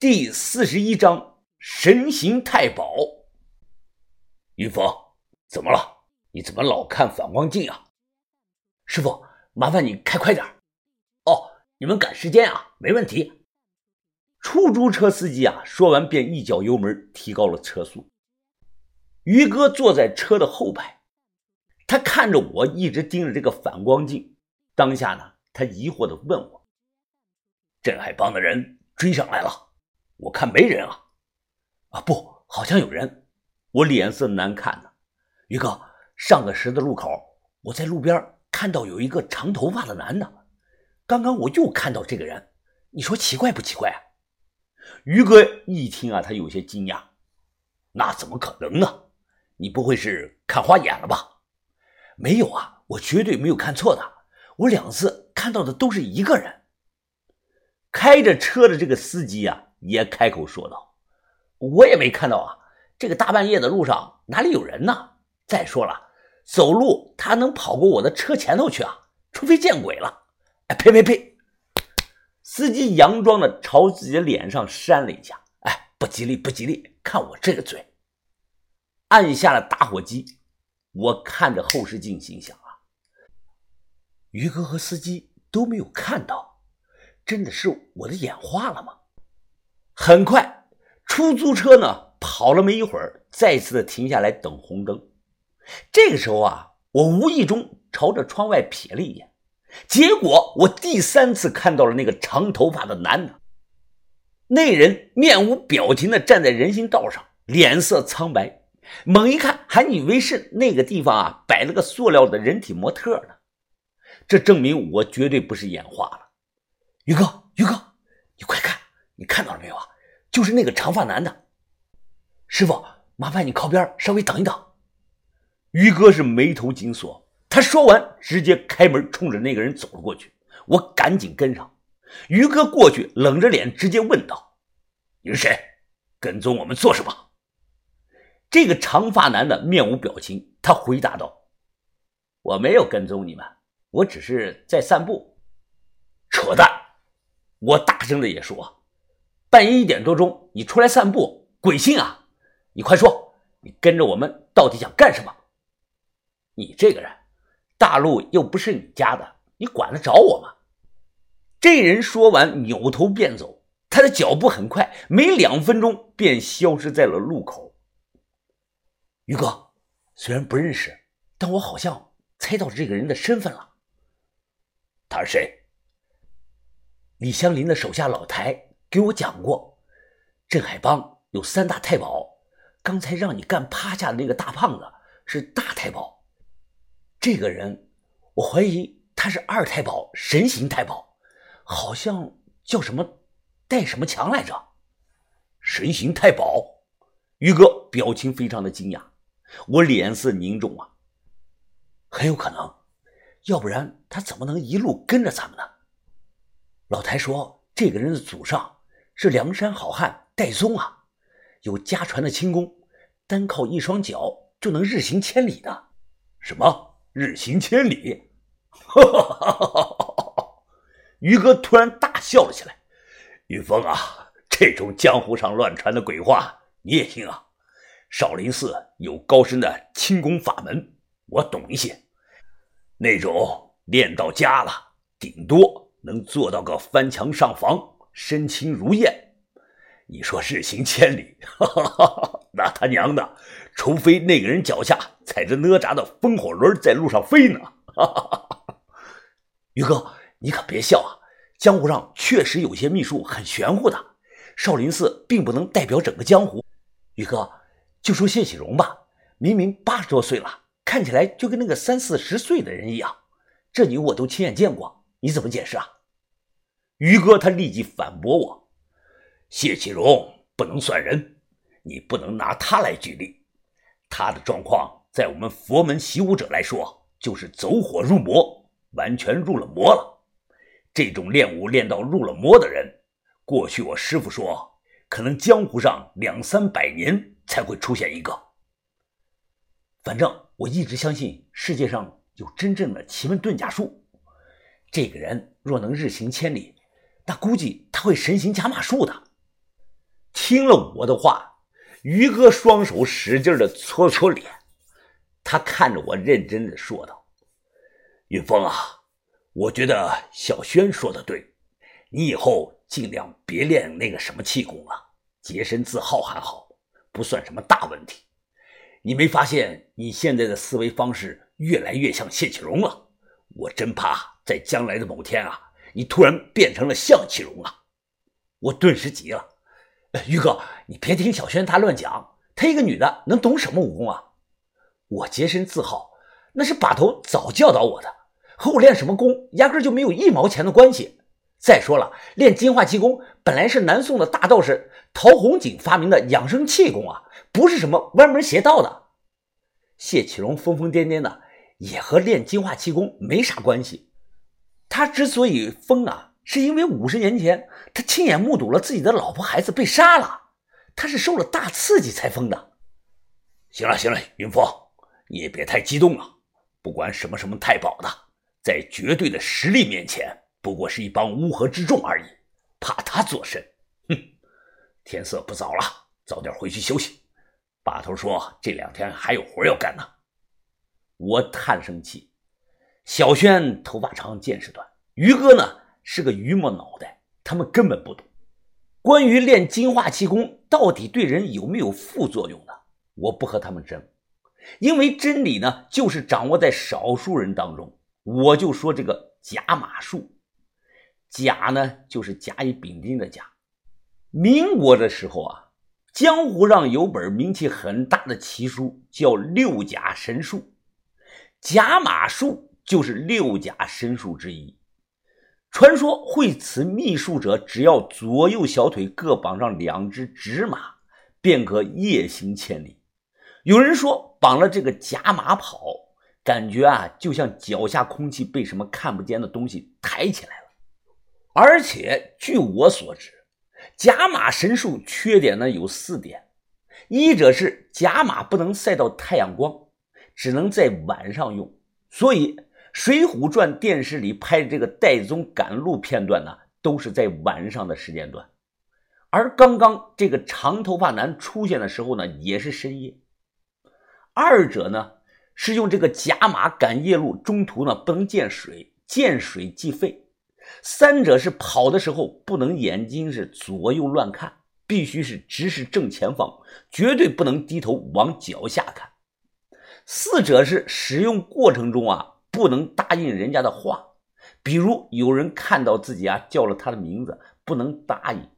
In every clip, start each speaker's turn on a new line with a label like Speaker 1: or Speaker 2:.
Speaker 1: 第四十一章神行太保。
Speaker 2: 云峰，怎么了？你怎么老看反光镜啊？
Speaker 1: 师傅，麻烦你开快点。哦，你们赶时间啊？没问题。出租车司机啊，说完便一脚油门提高了车速。于哥坐在车的后排，他看着我，一直盯着这个反光镜。当下呢，他疑惑的问我：“
Speaker 2: 镇海帮的人追上来了？我看没人啊。”“
Speaker 1: 啊，不，好像有人。”我脸色难看呢。于哥，上个十字路口，我在路边看到有一个长头发的男的。刚刚我又看到这个人，你说奇怪不奇怪啊？于哥一听啊，他有些惊讶。
Speaker 2: 那怎么可能呢？你不会是看花眼了吧？
Speaker 1: 没有啊，我绝对没有看错的。我两次看到的都是一个人。开着车的这个司机啊，也开口说道：“我也没看到啊，这个大半夜的路上哪里有人呢？再说了，走路他能跑过我的车前头去啊？除非见鬼了！哎，呸呸呸！”司机佯装的朝自己的脸上扇了一下，哎，不吉利，不吉利！看我这个嘴！按下了打火机，我看着后视镜，心想啊，于哥和司机都没有看到，真的是我的眼花了吗？很快，出租车呢跑了没一会儿，再次的停下来等红灯。这个时候啊，我无意中朝着窗外瞥了一眼。结果我第三次看到了那个长头发的男的，那人面无表情的站在人行道上，脸色苍白，猛一看还以为是那个地方啊摆了个塑料的人体模特呢。这证明我绝对不是眼花了。于哥，于哥，你快看，你看到了没有啊？就是那个长发男的。师傅，麻烦你靠边稍微等一等。于哥是眉头紧锁。他说完，直接开门，冲着那个人走了过去。我赶紧跟上。于哥过去，冷着脸直接问道：“
Speaker 2: 你是谁？跟踪我们做什么？”
Speaker 1: 这个长发男的面无表情，他回答道：“我没有跟踪你们，我只是在散步。”
Speaker 2: 扯淡！
Speaker 1: 我大声的也说：“半夜一点多钟，你出来散步，鬼信啊！你快说，你跟着我们到底想干什么？你这个人！”大陆又不是你家的，你管得着我吗？这人说完，扭头便走。他的脚步很快，没两分钟便消失在了路口。于哥，虽然不认识，但我好像猜到这个人的身份了。
Speaker 2: 他是谁？
Speaker 1: 李香林的手下老台给我讲过，镇海帮有三大太保，刚才让你干趴下的那个大胖子是大太保。这个人，我怀疑他是二太保，神行太保，好像叫什么戴什么强来着？
Speaker 2: 神行太保，
Speaker 1: 于哥表情非常的惊讶，我脸色凝重啊，很有可能，要不然他怎么能一路跟着咱们呢？老台说，这个人的祖上是梁山好汉戴宗啊，有家传的轻功，单靠一双脚就能日行千里的。
Speaker 2: 什么？日行千里，哈哈哈哈哈哈
Speaker 1: 于哥突然大笑了起来。
Speaker 2: 于峰啊，这种江湖上乱传的鬼话你也信啊？少林寺有高深的轻功法门，我懂一些。那种练到家了，顶多能做到个翻墙上房，身轻如燕。你说日行千里，哈哈哈哈那他娘的！除非那个人脚下踩着哪吒的风火轮在路上飞呢？
Speaker 1: 于哥，你可别笑啊！江湖上确实有些秘术很玄乎的，少林寺并不能代表整个江湖。于哥，就说谢启荣吧，明明八十多岁了，看起来就跟那个三四十岁的人一样，这你我都亲眼见过，你怎么解释啊？
Speaker 2: 于哥他立即反驳我：“谢启荣不能算人，你不能拿他来举例。”他的状况，在我们佛门习武者来说，就是走火入魔，完全入了魔了。这种练武练到入了魔的人，过去我师傅说，可能江湖上两三百年才会出现一个。
Speaker 1: 反正我一直相信世界上有真正的奇门遁甲术。这个人若能日行千里，那估计他会神行加马术的。听了我的话，于哥双手使劲的搓搓脸，他看着我，认真的说道：“
Speaker 2: 云峰啊，我觉得小轩说的对，你以后尽量别练那个什么气功了，洁身自好还好，不算什么大问题。你没发现你现在的思维方式越来越像谢启荣了？我真怕在将来的某天啊，你突然变成了向启荣啊！”
Speaker 1: 我顿时急了。于哥，你别听小轩他乱讲，她一个女的能懂什么武功啊？我洁身自好，那是把头早教导我的，和我练什么功压根就没有一毛钱的关系。再说了，练金化气功本来是南宋的大道士陶弘景发明的养生气功啊，不是什么歪门邪道的。谢启荣疯疯癫癫的，也和练金化气功没啥关系。他之所以疯啊。是因为五十年前他亲眼目睹了自己的老婆孩子被杀了，他是受了大刺激才疯的。
Speaker 2: 行了行了，云峰，你也别太激动了。不管什么什么太保的，在绝对的实力面前，不过是一帮乌合之众而已，怕他作甚？哼！天色不早了，早点回去休息。把头说这两天还有活要干呢。
Speaker 1: 我叹声气。小轩头发长，见识短，于哥呢？是个榆木脑袋，他们根本不懂。关于练金化气功到底对人有没有副作用的，我不和他们争，因为真理呢就是掌握在少数人当中。我就说这个甲马术，甲呢就是甲乙丙丁的甲。民国的时候啊，江湖上有本名气很大的奇书，叫《六甲神术》，甲马术就是六甲神术之一。传说会此秘术者，只要左右小腿各绑上两只纸马，便可夜行千里。有人说绑了这个假马跑，感觉啊，就像脚下空气被什么看不见的东西抬起来了。而且据我所知，假马神术缺点呢有四点：一者是假马不能晒到太阳光，只能在晚上用，所以。《水浒传》电视里拍的这个戴宗赶路片段呢，都是在晚上的时间段，而刚刚这个长头发男出现的时候呢，也是深夜。二者呢是用这个假马赶夜路，中途呢不能见水，见水即废。三者是跑的时候不能眼睛是左右乱看，必须是直视正前方，绝对不能低头往脚下看。四者是使用过程中啊。不能答应人家的话，比如有人看到自己啊叫了他的名字，不能答应。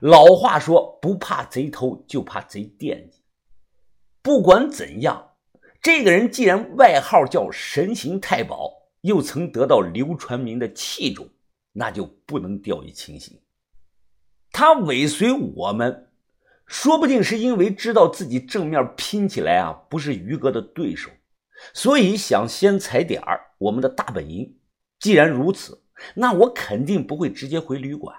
Speaker 1: 老话说，不怕贼偷，就怕贼惦记。不管怎样，这个人既然外号叫神行太保，又曾得到刘传明的器重，那就不能掉以轻心。他尾随我们，说不定是因为知道自己正面拼起来啊，不是于哥的对手。所以想先踩点儿我们的大本营。既然如此，那我肯定不会直接回旅馆。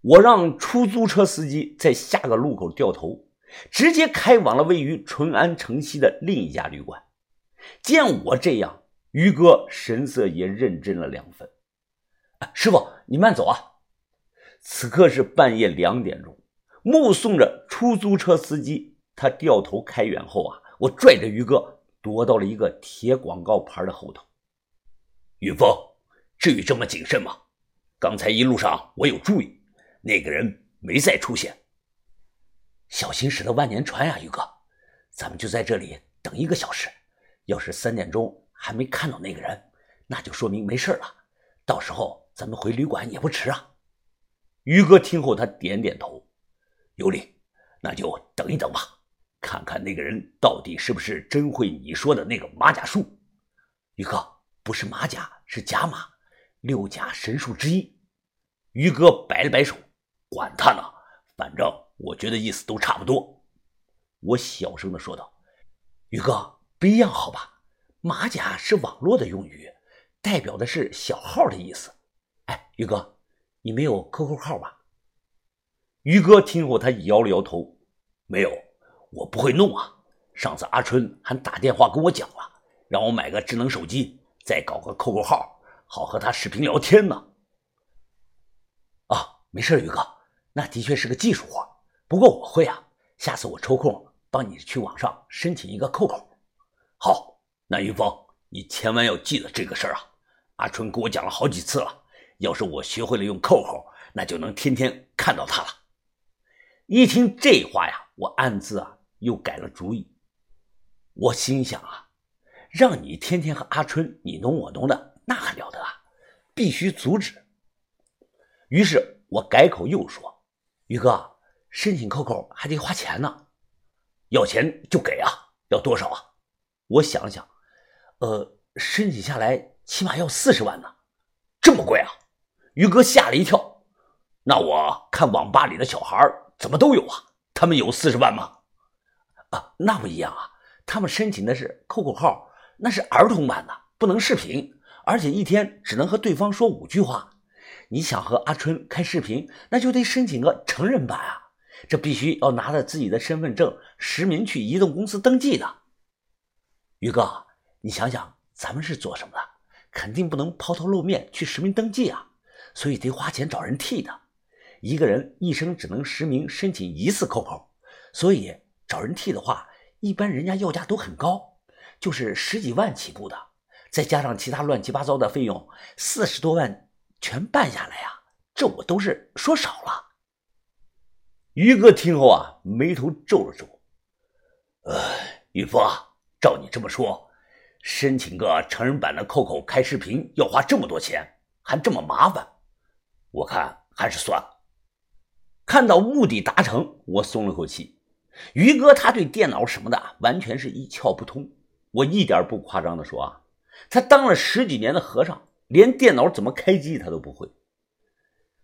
Speaker 1: 我让出租车司机在下个路口掉头，直接开往了位于淳安城西的另一家旅馆。见我这样，于哥神色也认真了两分。师傅，你慢走啊！此刻是半夜两点钟，目送着出租车司机他掉头开远后啊。我拽着于哥躲到了一个铁广告牌的后头。
Speaker 2: 云峰，至于这么谨慎吗？刚才一路上我有注意，那个人没再出现。
Speaker 1: 小心驶得万年船呀，于哥，咱们就在这里等一个小时。要是三点钟还没看到那个人，那就说明没事了。到时候咱们回旅馆也不迟啊。于哥听后，他点点头，
Speaker 2: 有理，那就等一等吧。看看那个人到底是不是真会你说的那个马甲术？
Speaker 1: 于哥，不是马甲，是甲马，六甲神术之一。于哥摆了摆手，
Speaker 2: 管他呢，反正我觉得意思都差不多。
Speaker 1: 我小声的说道：“于哥，不一样好吧？马甲是网络的用语，代表的是小号的意思。哎，于哥，你没有 QQ 号吧？”
Speaker 2: 于哥听后，他摇了摇头，没有。我不会弄啊！上次阿春还打电话跟我讲了，让我买个智能手机，再搞个 QQ 号，好和他视频聊天呢。
Speaker 1: 啊，没事，宇哥，那的确是个技术活，不过我会啊。下次我抽空帮你去网上申请一个扣扣。
Speaker 2: 好，那云峰，你千万要记得这个事儿啊！阿春跟我讲了好几次了，要是我学会了用扣扣，那就能天天看到他了。
Speaker 1: 一听这话呀，我暗自啊又改了主意。我心想啊，让你天天和阿春你侬我侬的，那还了得啊！必须阻止。于是我改口又说：“宇哥。”申请扣扣还得花钱呢，
Speaker 2: 要钱就给啊，要多少啊？
Speaker 1: 我想想，呃，申请下来起码要四十万呢，
Speaker 2: 这么贵啊？于哥吓了一跳。那我看网吧里的小孩怎么都有啊？他们有四十万吗？
Speaker 1: 啊，那不一样啊，他们申请的是扣扣号，那是儿童版的，不能视频，而且一天只能和对方说五句话。你想和阿春开视频，那就得申请个成人版啊。这必须要拿着自己的身份证实名去移动公司登记的。宇哥，你想想，咱们是做什么的？肯定不能抛头露面去实名登记啊，所以得花钱找人替的。一个人一生只能实名申请一次扣扣，所以找人替的话，一般人家要价都很高，就是十几万起步的，再加上其他乱七八糟的费用，四十多万全办下来呀，这我都是说少了。
Speaker 2: 于哥听后啊，眉头皱了皱。呃，于峰啊，照你这么说，申请个成人版的扣扣开视频要花这么多钱，还这么麻烦，我看还是算了。
Speaker 1: 看到目的达成，我松了口气。于哥他对电脑什么的完全是一窍不通。我一点不夸张的说啊，他当了十几年的和尚，连电脑怎么开机他都不会。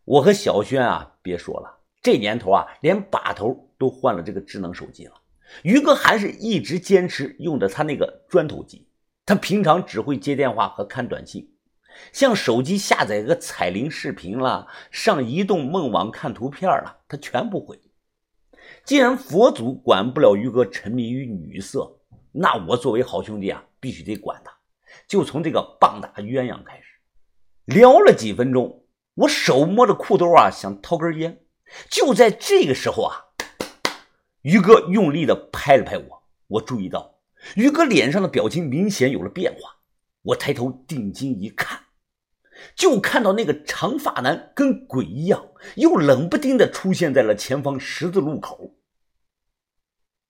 Speaker 1: 我和小轩啊，别说了。这年头啊，连把头都换了这个智能手机了。于哥还是一直坚持用着他那个砖头机。他平常只会接电话和看短信，像手机下载个彩铃视频了，上移动梦网看图片了，他全不会。既然佛祖管不了于哥沉迷于女色，那我作为好兄弟啊，必须得管他。就从这个棒打鸳鸯开始，聊了几分钟，我手摸着裤兜啊，想掏根烟。就在这个时候啊，于哥用力的拍了拍我，我注意到于哥脸上的表情明显有了变化。我抬头定睛一看，就看到那个长发男跟鬼一样，又冷不丁的出现在了前方十字路口。